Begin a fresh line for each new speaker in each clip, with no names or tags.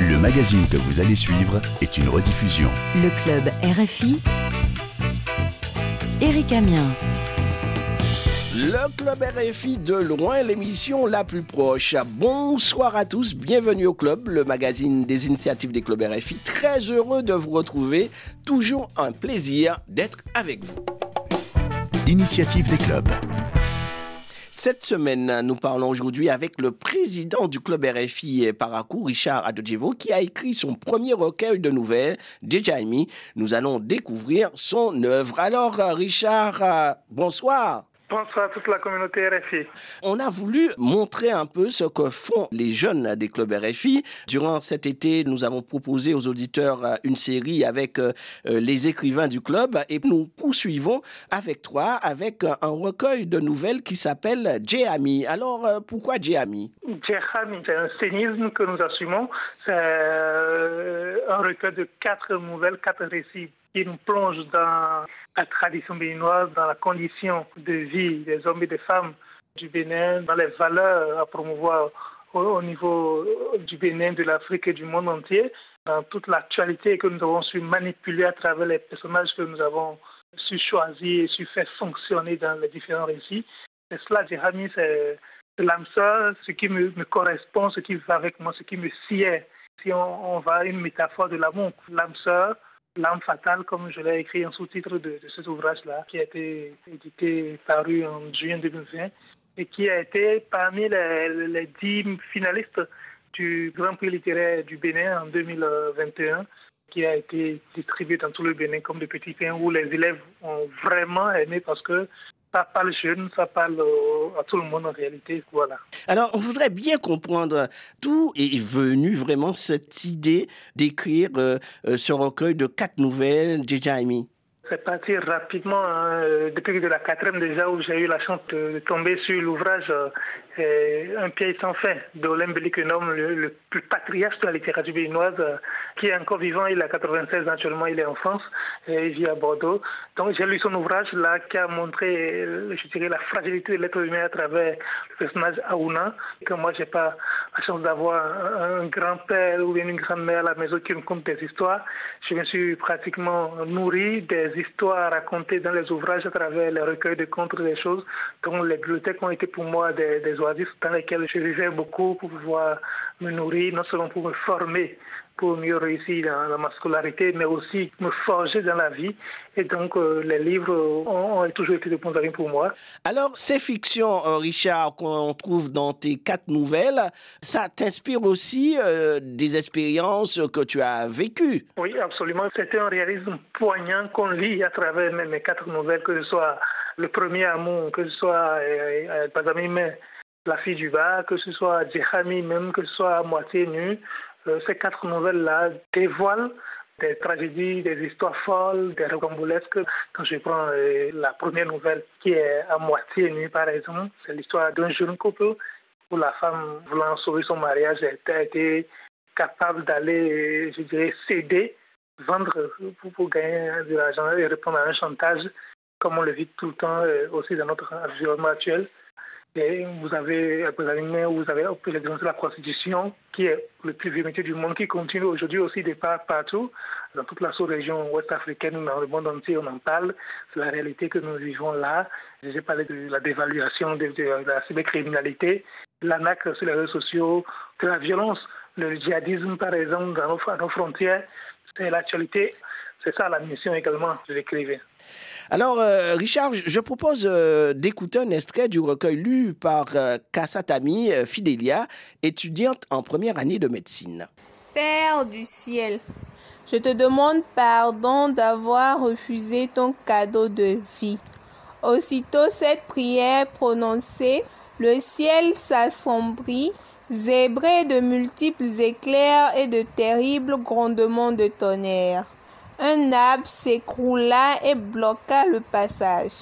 Le magazine que vous allez suivre est une rediffusion.
Le club RFI. Eric Amien.
Le club RFI de loin, l'émission la plus proche. Bonsoir à tous, bienvenue au club, le magazine des initiatives des clubs RFI. Très heureux de vous retrouver, toujours un plaisir d'être avec vous.
Initiative des clubs.
Cette semaine, nous parlons aujourd'hui avec le président du club RFI Paracou, Richard Adodjevo, qui a écrit son premier recueil de nouvelles, Djaimi. Nous allons découvrir son œuvre. Alors, Richard, bonsoir.
Bonsoir à toute la communauté RFI.
On a voulu montrer un peu ce que font les jeunes des clubs RFI. Durant cet été, nous avons proposé aux auditeurs euh, une série avec euh, euh, les écrivains du club et nous poursuivons avec toi avec un recueil de nouvelles qui s'appelle Djehami. Alors, pourquoi Djehami
Djehami, c'est un scénisme que nous assumons. C'est un recueil de quatre nouvelles, quatre récits qui nous plonge dans la tradition béninoise, dans la condition de vie des hommes et des femmes du Bénin, dans les valeurs à promouvoir au, niveau du Bénin, de l'Afrique et du monde entier, dans toute l'actualité que nous avons su manipuler à travers les personnages que nous avons su choisir et su faire fonctionner dans les différents récits. Et cela, Jérémy, c'est l'âme sœur, ce qui me, correspond, ce qui va avec moi, ce qui me sied. Si on, on va à une métaphore de l'amour, l'âme sœur, L'âme fatale, comme je l'ai écrit en sous-titre de, cet ouvrage-là, qui a été édité, paru en juin 2020, et qui a été parmi les, dix finalistes du Grand Prix littéraire du Bénin en 2021, qui a été distribué dans tout le Bénin comme de petits pains, où les élèves ont vraiment aimé parce que ça parle jeune, ça parle à tout le monde en réalité. Voilà.
Alors, on voudrait bien comprendre d'où est venue vraiment cette idée d'écrire euh, euh, ce recueil de quatre nouvelles, Jaime.
C'est parti rapidement, hein, euh, depuis de la quatrième déjà, où j'ai eu la chance de tomber sur l'ouvrage un pied sans fin d'Olympe Bellikenhomme, le, le, plus patriarche de la littérature béninoise, euh, qui est encore vivant. Il a 96 ans actuellement, il est en France et il vit à Bordeaux. Donc j'ai lu son ouvrage là qui a montré, euh, je dirais, la fragilité de l'être humain à travers le personnage Aouna. Que moi, j'ai pas la chance d'avoir un, grand-père ou une grand-mère à la maison qui me compte des histoires. Je me suis pratiquement nourri des histoires racontées dans les ouvrages à travers les recueils de contes des choses. Donc les bibliothèques ont été pour moi des, des dans lesquels je vivais beaucoup pour pouvoir me nourrir, non seulement pour me former, pour mieux réussir dans, ma scolarité, mais aussi me forger dans la vie. Et donc, euh, les livres ont, toujours été de bons amis pour moi.
Alors, ces fictions, euh, Richard, qu'on trouve dans tes quatre nouvelles, ça t'inspire aussi euh, des expériences que tu as vécues?
Oui, absolument. C'était un réalisme poignant qu'on lit à travers mes, quatre nouvelles, que ce soit Le Premier Amour, que ce soit mais la fille du bas, que ce soit Djehami même, que ce soit à moitié nu, euh, ces quatre nouvelles-là dévoilent des tragédies, des histoires folles, des rocambolesques. Quand je prends euh, la première nouvelle qui est à moitié nue, par exemple, c'est l'histoire d'un jeune couple où la femme, voulant sauver son mariage, a été capable d'aller, je dirais, céder, vendre pour, gagner de l'argent et répondre à un chantage, comme on le vit tout le temps euh, aussi dans notre environnement actuel. Vous avez, vous avez, vous avez la Constitution, qui est le plus vieux métier du monde, qui continue aujourd'hui aussi de part partout. Dans toute la sous-région ouest africaine, dans le monde entier, on en parle. C'est la réalité que nous vivons là. J'ai parlé de la dévaluation de, la cybercriminalité, l'anac sur les réseaux sociaux, de la violence, le djihadisme, par exemple, dans à nos frontières. C'est l'actualité. C'est ça la mission également de l'écrivain.
Alors, euh, Richard, je propose euh, d'écouter un extrait du recueil lu par euh, Kassatami Fidelia, étudiante en première année de médecine.
Père du ciel, je te demande pardon d'avoir refusé ton cadeau de vie. Aussitôt cette prière prononcée, le ciel s'assombrit, zébré de multiples éclairs et de terribles grondements de tonnerre un arbre s'écroula et bloqua le passage.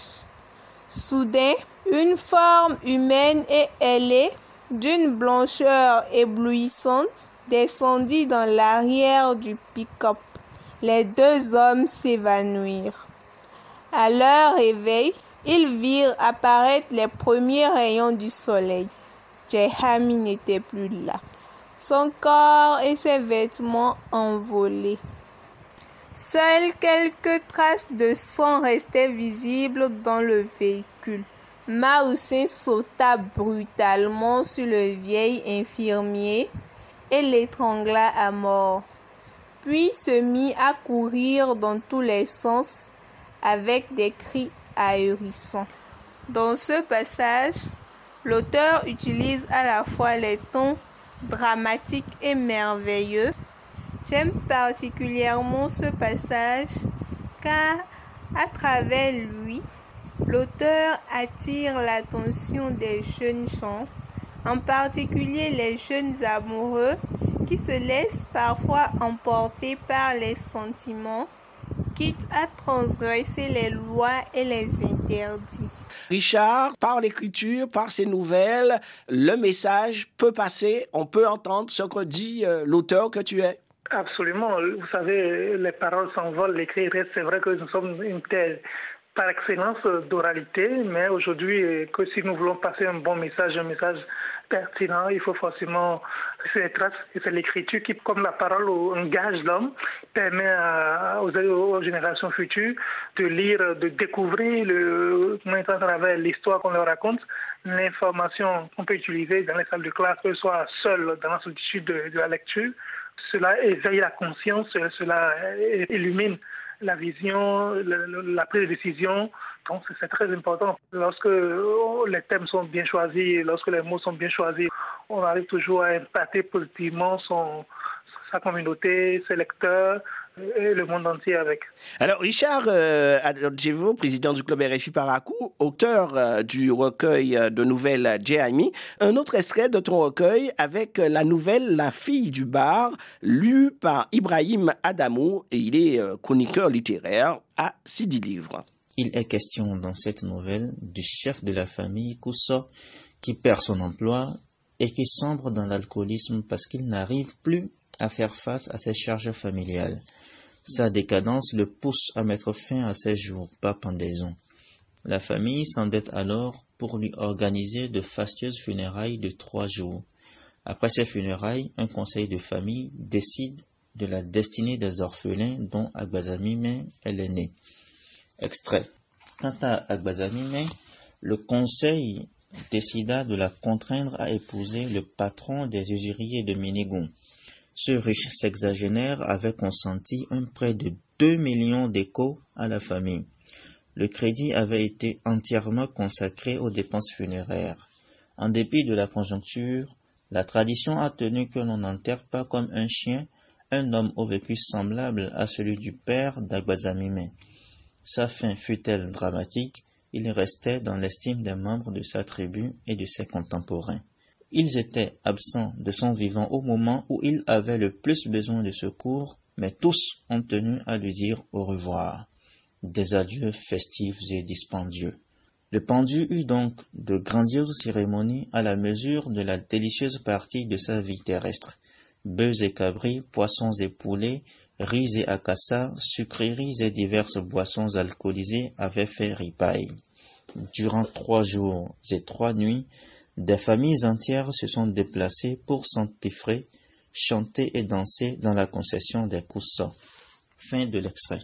Soudain, une forme humaine et ailée, d'une blancheur éblouissante, descendit dans l'arrière du pick-up. Les deux hommes s'évanouirent. À leur réveil, ils virent apparaître les premiers rayons du soleil. Jehami n'était plus là. son corps et ses vêtements envolés. Seules quelques traces de sang restaient visibles dans le véhicule. Maoussé sauta brutalement sur le vieil infirmier et l'étrangla à mort, puis se mit à courir dans tous les sens avec des cris ahurissants. Dans ce passage, l'auteur utilise à la fois les tons dramatiques et merveilleux. J'aime particulièrement ce passage car à travers lui, l'auteur attire l'attention des jeunes gens, en particulier les jeunes amoureux qui se laissent parfois emporter par les sentiments quitte à transgresser les lois et les interdits.
Richard, par l'écriture, par ses nouvelles, le message peut passer, on peut entendre ce que dit euh, l'auteur que tu es.
Absolument. Vous savez, les paroles s'envolent, l'écrit reste. C'est vrai que nous sommes une terre par excellence d'oralité, mais aujourd'hui, que si nous voulons passer un bon message, un message pertinent, il faut forcément ces traces. C'est l'écriture qui, comme la parole engage l'homme, permet aux, générations futures de lire, de découvrir le, à travers l'histoire qu'on leur raconte, l'information qu'on peut utiliser dans les salles de classe, que ce soit seul dans la solitude de, de la lecture. Cela éveille la conscience, cela illumine la vision, la prise de décision. Donc c'est très important. Lorsque oh, les thèmes sont bien choisis, lorsque les mots sont bien choisis, on arrive toujours à impacter positivement son, sa communauté, ses lecteurs, et le monde entier avec.
Alors, Richard euh, président du club RFI Paracou, auteur euh, du recueil euh, de nouvelles Jéami, un autre extrait de ton recueil avec la nouvelle La fille du bar, lue par Ibrahim Adamou, et il est euh, chroniqueur littéraire à Sidi Livres.
Il est question dans cette nouvelle du chef de la famille Koussa qui perd son emploi et qui sombre dans l'alcoolisme parce qu'il n'arrive plus à faire face à ses charges familiales. Sa décadence le pousse à mettre fin à ses jours par pendaison. La famille s'endette alors pour lui organiser de fastueuses funérailles de trois jours. Après ces funérailles, un conseil de famille décide de la destinée des orphelins dont Agbazamime est l'aîné. Extrait. Quant à Agbazamime, le conseil décida de la contraindre à épouser le patron des usuriers de Ménégon. Ce riche sexagénaire avait consenti un prêt de deux millions d'échos à la famille. Le crédit avait été entièrement consacré aux dépenses funéraires. En dépit de la conjoncture, la tradition a tenu que l'on n'enterre pas comme un chien un homme au vécu semblable à celui du père d'Agbazamime. Sa fin fut-elle dramatique, il restait dans l'estime des membres de sa tribu et de ses contemporains. Ils étaient absents de son vivant au moment où il avait le plus besoin de secours, mais tous ont tenu à lui dire au revoir. Des adieux festifs et dispendieux. Le pendu eut donc de grandioses cérémonies à la mesure de la délicieuse partie de sa vie terrestre. Bœufs et cabris, poissons et poulets, riz et acassa, sucreries et diverses boissons alcoolisées avaient fait ripaille. Durant trois jours et trois nuits, des familles entières se sont déplacées pour s'empiffrer, chanter et danser dans la concession des coussins. Fin de l'extrait.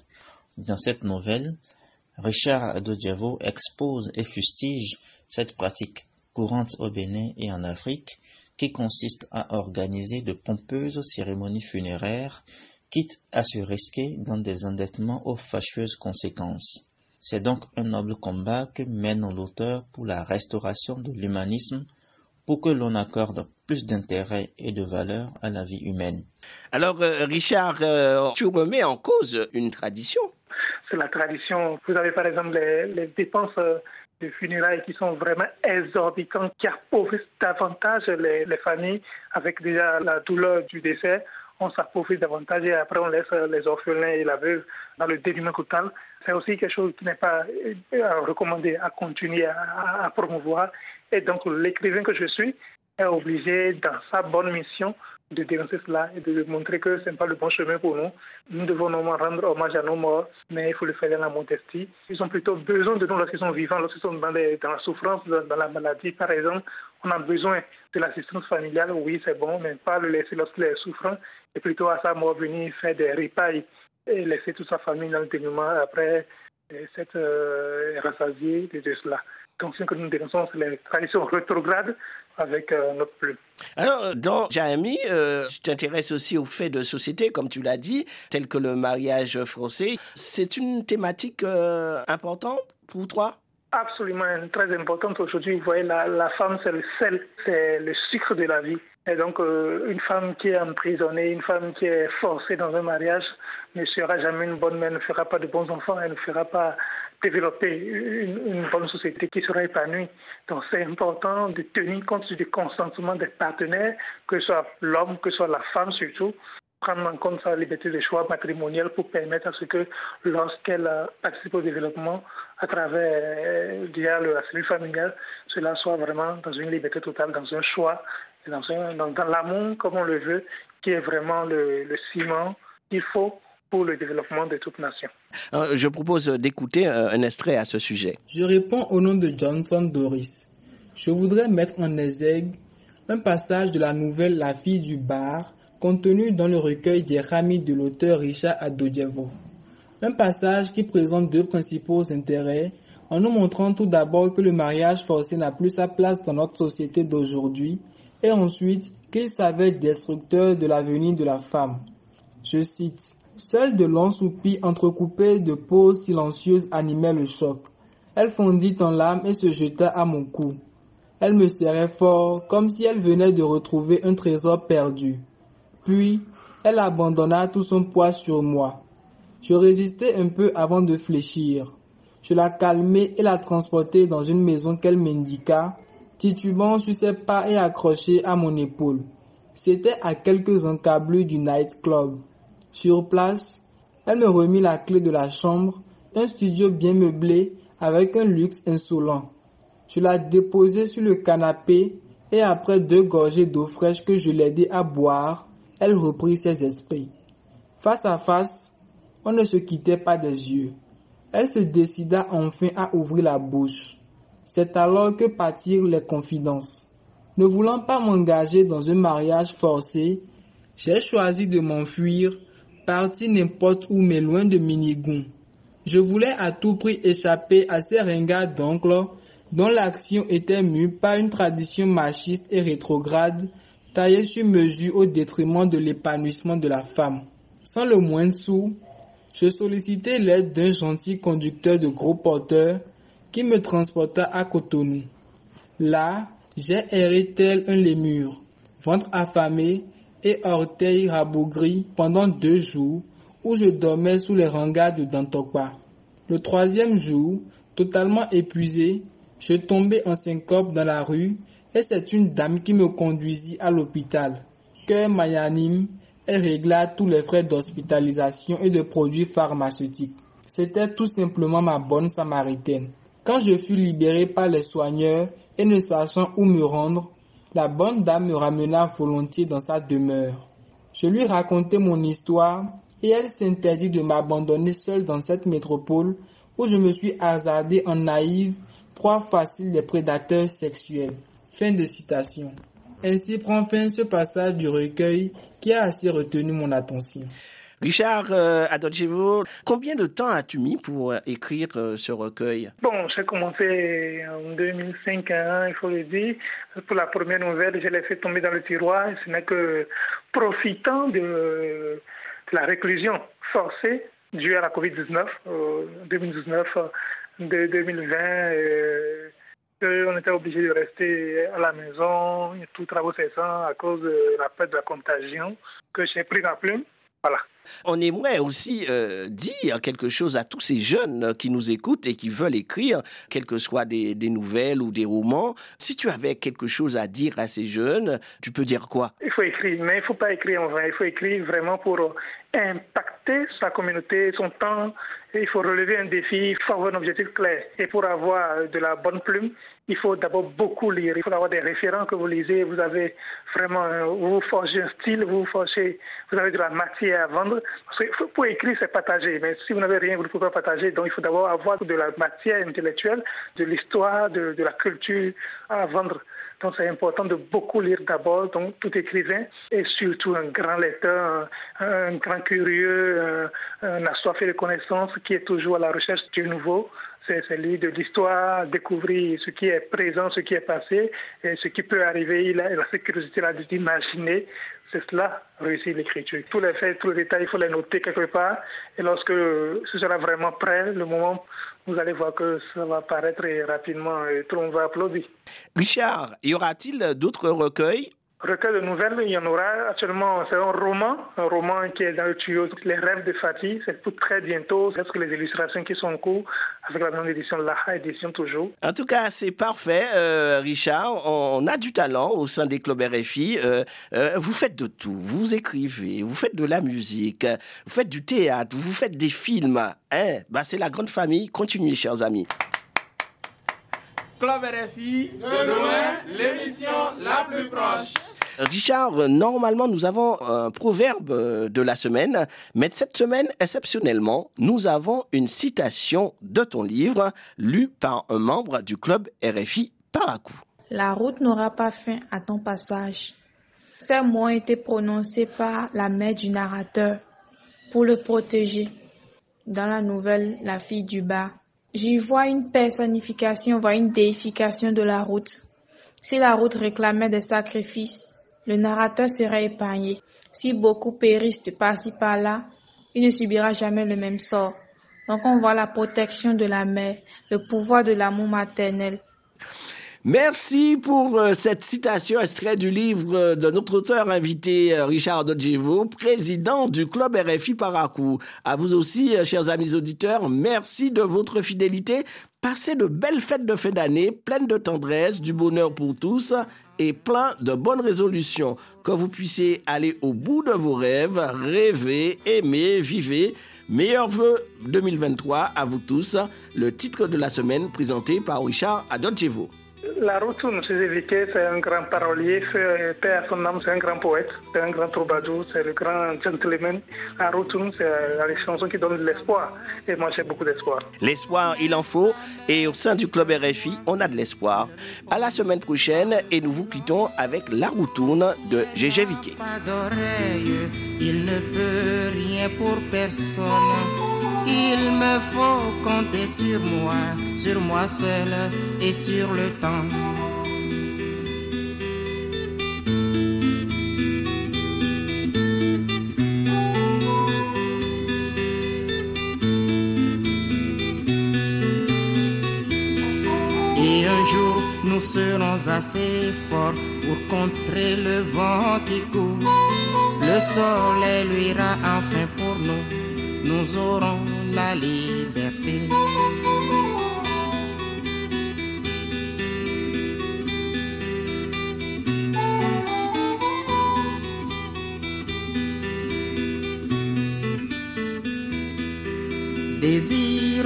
Dans cette nouvelle, Richard Adodiavo expose et fustige cette pratique courante au Bénin et en Afrique qui consiste à organiser de pompeuses cérémonies funéraires, quitte à se risquer dans des endettements aux fâcheuses conséquences. C'est donc un noble combat que mène l'auteur pour la restauration de l'humanisme, pour que l'on accorde plus d'intérêt et de valeur à la vie humaine.
Alors, euh, Richard, euh, tu remets en cause une tradition.
C'est la tradition. Vous avez par exemple les, dépenses euh, de funérailles qui sont vraiment exorbitantes, qui appauvrissent davantage les, les familles avec déjà la douleur du décès on s'appauvrit davantage et après on laisse les orphelins et la veuve dans le dénuement total. C'est aussi quelque chose qui n'est pas euh, recommandé à continuer à, promouvoir. Et donc l'écrivain que je suis est obligé, dans sa bonne mission, de dénoncer cela et de montrer que ce n'est pas le bon chemin pour nous. Nous devons normalement rendre hommage à nos morts, mais il faut le faire dans la modestie. Ils ont plutôt besoin de nous lorsqu'ils sont vivants, lorsqu'ils sont dans, la souffrance, dans, la maladie. Par exemple, on a besoin de l'assistance familiale, oui, c'est bon, mais pas le laisser lorsqu'il est souffrant, et plutôt à sa mort venir faire des ripailles et laisser toute sa famille dans le dénuement après cette euh, rassasié de cela. Donc, ce que nous dénonçons, c'est les traditions rétrogrades avec euh, notre plume.
Alors, dans Jérémy, euh, tu t'intéresses aussi aux faits de société, comme tu l'as dit, tels que le mariage français. C'est une thématique euh, importante pour toi
Absolument, très importante. Aujourd'hui, vous voyez, la, la femme, c'est le sel, c'est le sucre de la vie. Et donc, euh, une femme qui est emprisonnée, une femme qui est forcée dans un mariage ne sera jamais une bonne mère, ne fera pas de bons enfants, elle ne fera pas développer une, bonne société qui sera épanouie. Donc, c'est important de tenir compte du consentement des partenaires, que ce soit l'homme, que ce soit la femme surtout, prendre en compte sa liberté de choix matrimonial pour permettre à ce que lorsqu'elle participe au développement à travers euh, la cellule familiale, cela soit vraiment dans une liberté totale, dans un choix dans, dans, l'amour comme on le veut, qui est vraiment le, ciment qu'il faut pour le développement de toute nation.
je propose d'écouter euh, un extrait à ce sujet.
Je réponds au nom de Johnson Doris. Je voudrais mettre en exergue un passage de la nouvelle La fille du bar contenu dans le recueil des ramis de l'auteur Richard Adodjevo. Un passage qui présente deux principaux intérêts en nous montrant tout d'abord que le mariage forcé n'a plus sa place dans notre société d'aujourd'hui et ensuite qu'il savait destructeur de l'avenir de la femme. Je cite Seuls de longs soupirs entrecoupés de pauses silencieuses animaient le choc. Elle fondit en larmes et se jeta à mon cou. Elle me serrait fort, comme si elle venait de retrouver un trésor perdu. Puis, elle abandonna tout son poids sur moi. Je résistai un peu avant de fléchir. Je la calmai et la transportai dans une maison qu'elle m'indiqua, titubant sur ses pas et accroché à mon épaule. C'était à quelques encablures du night club. Sur place, elle me remit la clé de la chambre, un studio bien meublé avec un luxe insolent. Je la déposai sur le canapé et après deux gorgées d'eau fraîche que je l'aidai à boire, elle reprit ses esprits. Face à face, on ne se quittait pas des yeux. Elle se décida enfin à ouvrir la bouche. C'est alors que partirent les confidences. Ne voulant pas m'engager dans un mariage forcé, j'ai choisi de m'enfuir, partir n'importe où mais loin de Minigoun. Je voulais à tout prix échapper à ces ringards d'oncles dont l'action était mue par une tradition machiste et rétrograde taillée sur mesure au détriment de l'épanouissement de la femme. Sans le moindre sou, je sollicitais l'aide d'un gentil conducteur de gros porteurs qui me transporta à Cotonou. Là, j'ai erré tel un lémur, ventre affamé et orteils rabougris pendant deux jours où je dormais sous les rangas de Dantokpa. Le troisième jour, totalement épuisé, je tombais en syncope dans la rue et c'est une dame qui me conduisit à l'hôpital. Cœur mayanime, elle régla tous les frais d'hospitalisation et de produits pharmaceutiques. C'était tout simplement ma bonne samaritaine. Quand je fus libéré par les soigneurs et ne sachant où me rendre, la bonne dame me ramena volontiers dans sa demeure. Je lui racontai mon histoire et elle s'interdit de m'abandonner seule dans cette métropole où je me suis hasardé en naïve, proie facile des prédateurs sexuels. Fin de citation. Ainsi prend fin ce passage du recueil qui a assez retenu mon attention.
Richard euh, combien de temps as-tu mis pour euh, écrire euh, ce recueil?
Bon, j'ai commencé en 2005, hein, il faut le dire. Pour la première nouvelle, je l'ai tomber dans le tiroir. Ce n'est que profitant de, la réclusion forcée due à la COVID-19, 2019, de 2020. on était obligé de rester à la maison, tout travaux cessant à cause de la perte de la contagion, que j'ai pris la plume. Voilà.
On aimerait aussi euh, dire quelque chose à tous ces jeunes qui nous écoutent et qui veulent écrire, quelles que soient des, nouvelles ou des romans. Si tu avais quelque chose à dire à ces jeunes, tu peux dire quoi?
Il faut écrire, mais il ne faut pas écrire en vain. Il faut écrire vraiment pour impacter sa communauté, son temps. Il faut relever un défi, il faut avoir un objectif clair. Et pour avoir de la bonne plume, il faut d'abord beaucoup lire. Il faut avoir des référents que vous lisez. Vous avez vraiment, vous forgez un style, vous forgez, vous avez de la matière à vendre. Parce que pour écrire, c'est partager. Mais si vous n'avez rien, vous ne pouvez pas partager. Donc il faut d'abord avoir de la matière intellectuelle, de l'histoire, de, la culture à vendre. Donc c'est important de beaucoup lire d'abord, donc tout écrivain, et surtout un grand lecteur, un, un grand curieux, un, un assoiffé de connaissances qui est toujours à la recherche du nouveau. C'est lire de l'histoire, découvrir ce qui est présent, ce qui est passé, et ce qui peut arriver. Il a, il a curiosité-là d'imaginer. C'est cela, réussir l'écriture. Tous les faits, tous les détails, il faut les noter quelque part. Et lorsque ce sera vraiment prêt, le moment, vous allez voir que ça va paraître rapidement et tout le monde va applaudir.
Richard, y aura-t-il d'autres recueils
Recueil de nouvelles, il y en aura actuellement. C'est un roman, un roman qui est dans le tuyau. Les rêves de Fatih, c'est pour très bientôt. Est-ce que les illustrations qui sont en cours avec la grande édition, l'AHA édition toujours.
En tout cas, c'est parfait, euh, Richard. On a du talent au sein des clubs RFI. Euh, euh, vous faites de tout. Vous écrivez, vous faites de la musique, vous faites du théâtre, vous faites des films. Hein? Bah, c'est la grande famille. Continuez, chers amis.
Club RFI, de loin, l'émission la plus proche.
Richard, normalement, nous avons un proverbe de la semaine, mais cette semaine, exceptionnellement, nous avons une citation de ton livre, lue par un membre du club RFI Paracou.
La route n'aura pas fin à ton passage. Ces mots ont été prononcés par la mère du narrateur pour le protéger. Dans la nouvelle La fille du bas, j'y vois une personnification, voire une déification de la route. Si la route réclamait des sacrifices, le narrateur serait épargné. Si beaucoup périssent par-ci par-là, il ne subira jamais le même sort. Donc on voit la protection de la mère, le pouvoir de l'amour maternel.
Merci pour euh, cette citation extrait du livre de notre auteur invité euh, Richard Dodjevo, président du club RFI Paracou. À vous aussi, euh, chers amis auditeurs, merci de votre fidélité. Passez de belles fêtes de fin d'année, pleines de tendresse, du bonheur pour tous et plein de bonnes résolutions. Que vous puissiez aller au bout de vos rêves, rêver, aimer, vivre. Meilleurs vœux 2023 à vous tous. Le titre de la semaine présenté par Richard Adodjevo.
La Rotoune, chez Évité, c'est un grand parolier, c'est père à son âme, c'est un grand poète, c'est un grand troubadour, c'est le grand gentleman. La Rotoune, c'est les chansons qui donnent de l'espoir. Et moi, j'ai beaucoup d'espoir.
L'espoir, il en faut. Et au sein du club RFI, on a de l'espoir. À la semaine prochaine, et nous vous quittons avec La Routoune de Gégé Viquet.
Pas d'oreille, il ne peut rien pour personne. Il me faut compter sur moi, sur moi seul et sur le temps. Et un jour, nous serons assez forts pour contrer le vent qui court. Le soleil luira enfin pour nous, nous aurons la liberté. Désir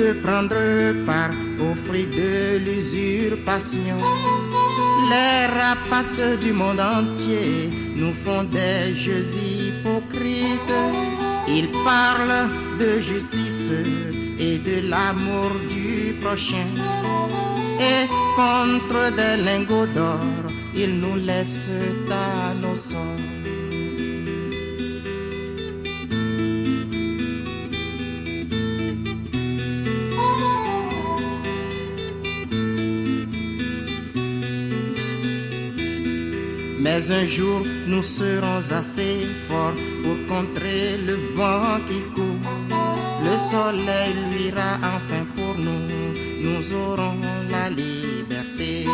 de prendre part aux fruits de l'usurpation. Les rapaces du monde entier nous font des jeux hypocrites. Ils parlent de justice et de l'amour du prochain. Et contre des lingots d'or, ils nous laissent à nos sorts. Mais un jour, nous serons assez forts pour contrer le vent qui court. Le soleil luira enfin pour nous, nous aurons la liberté.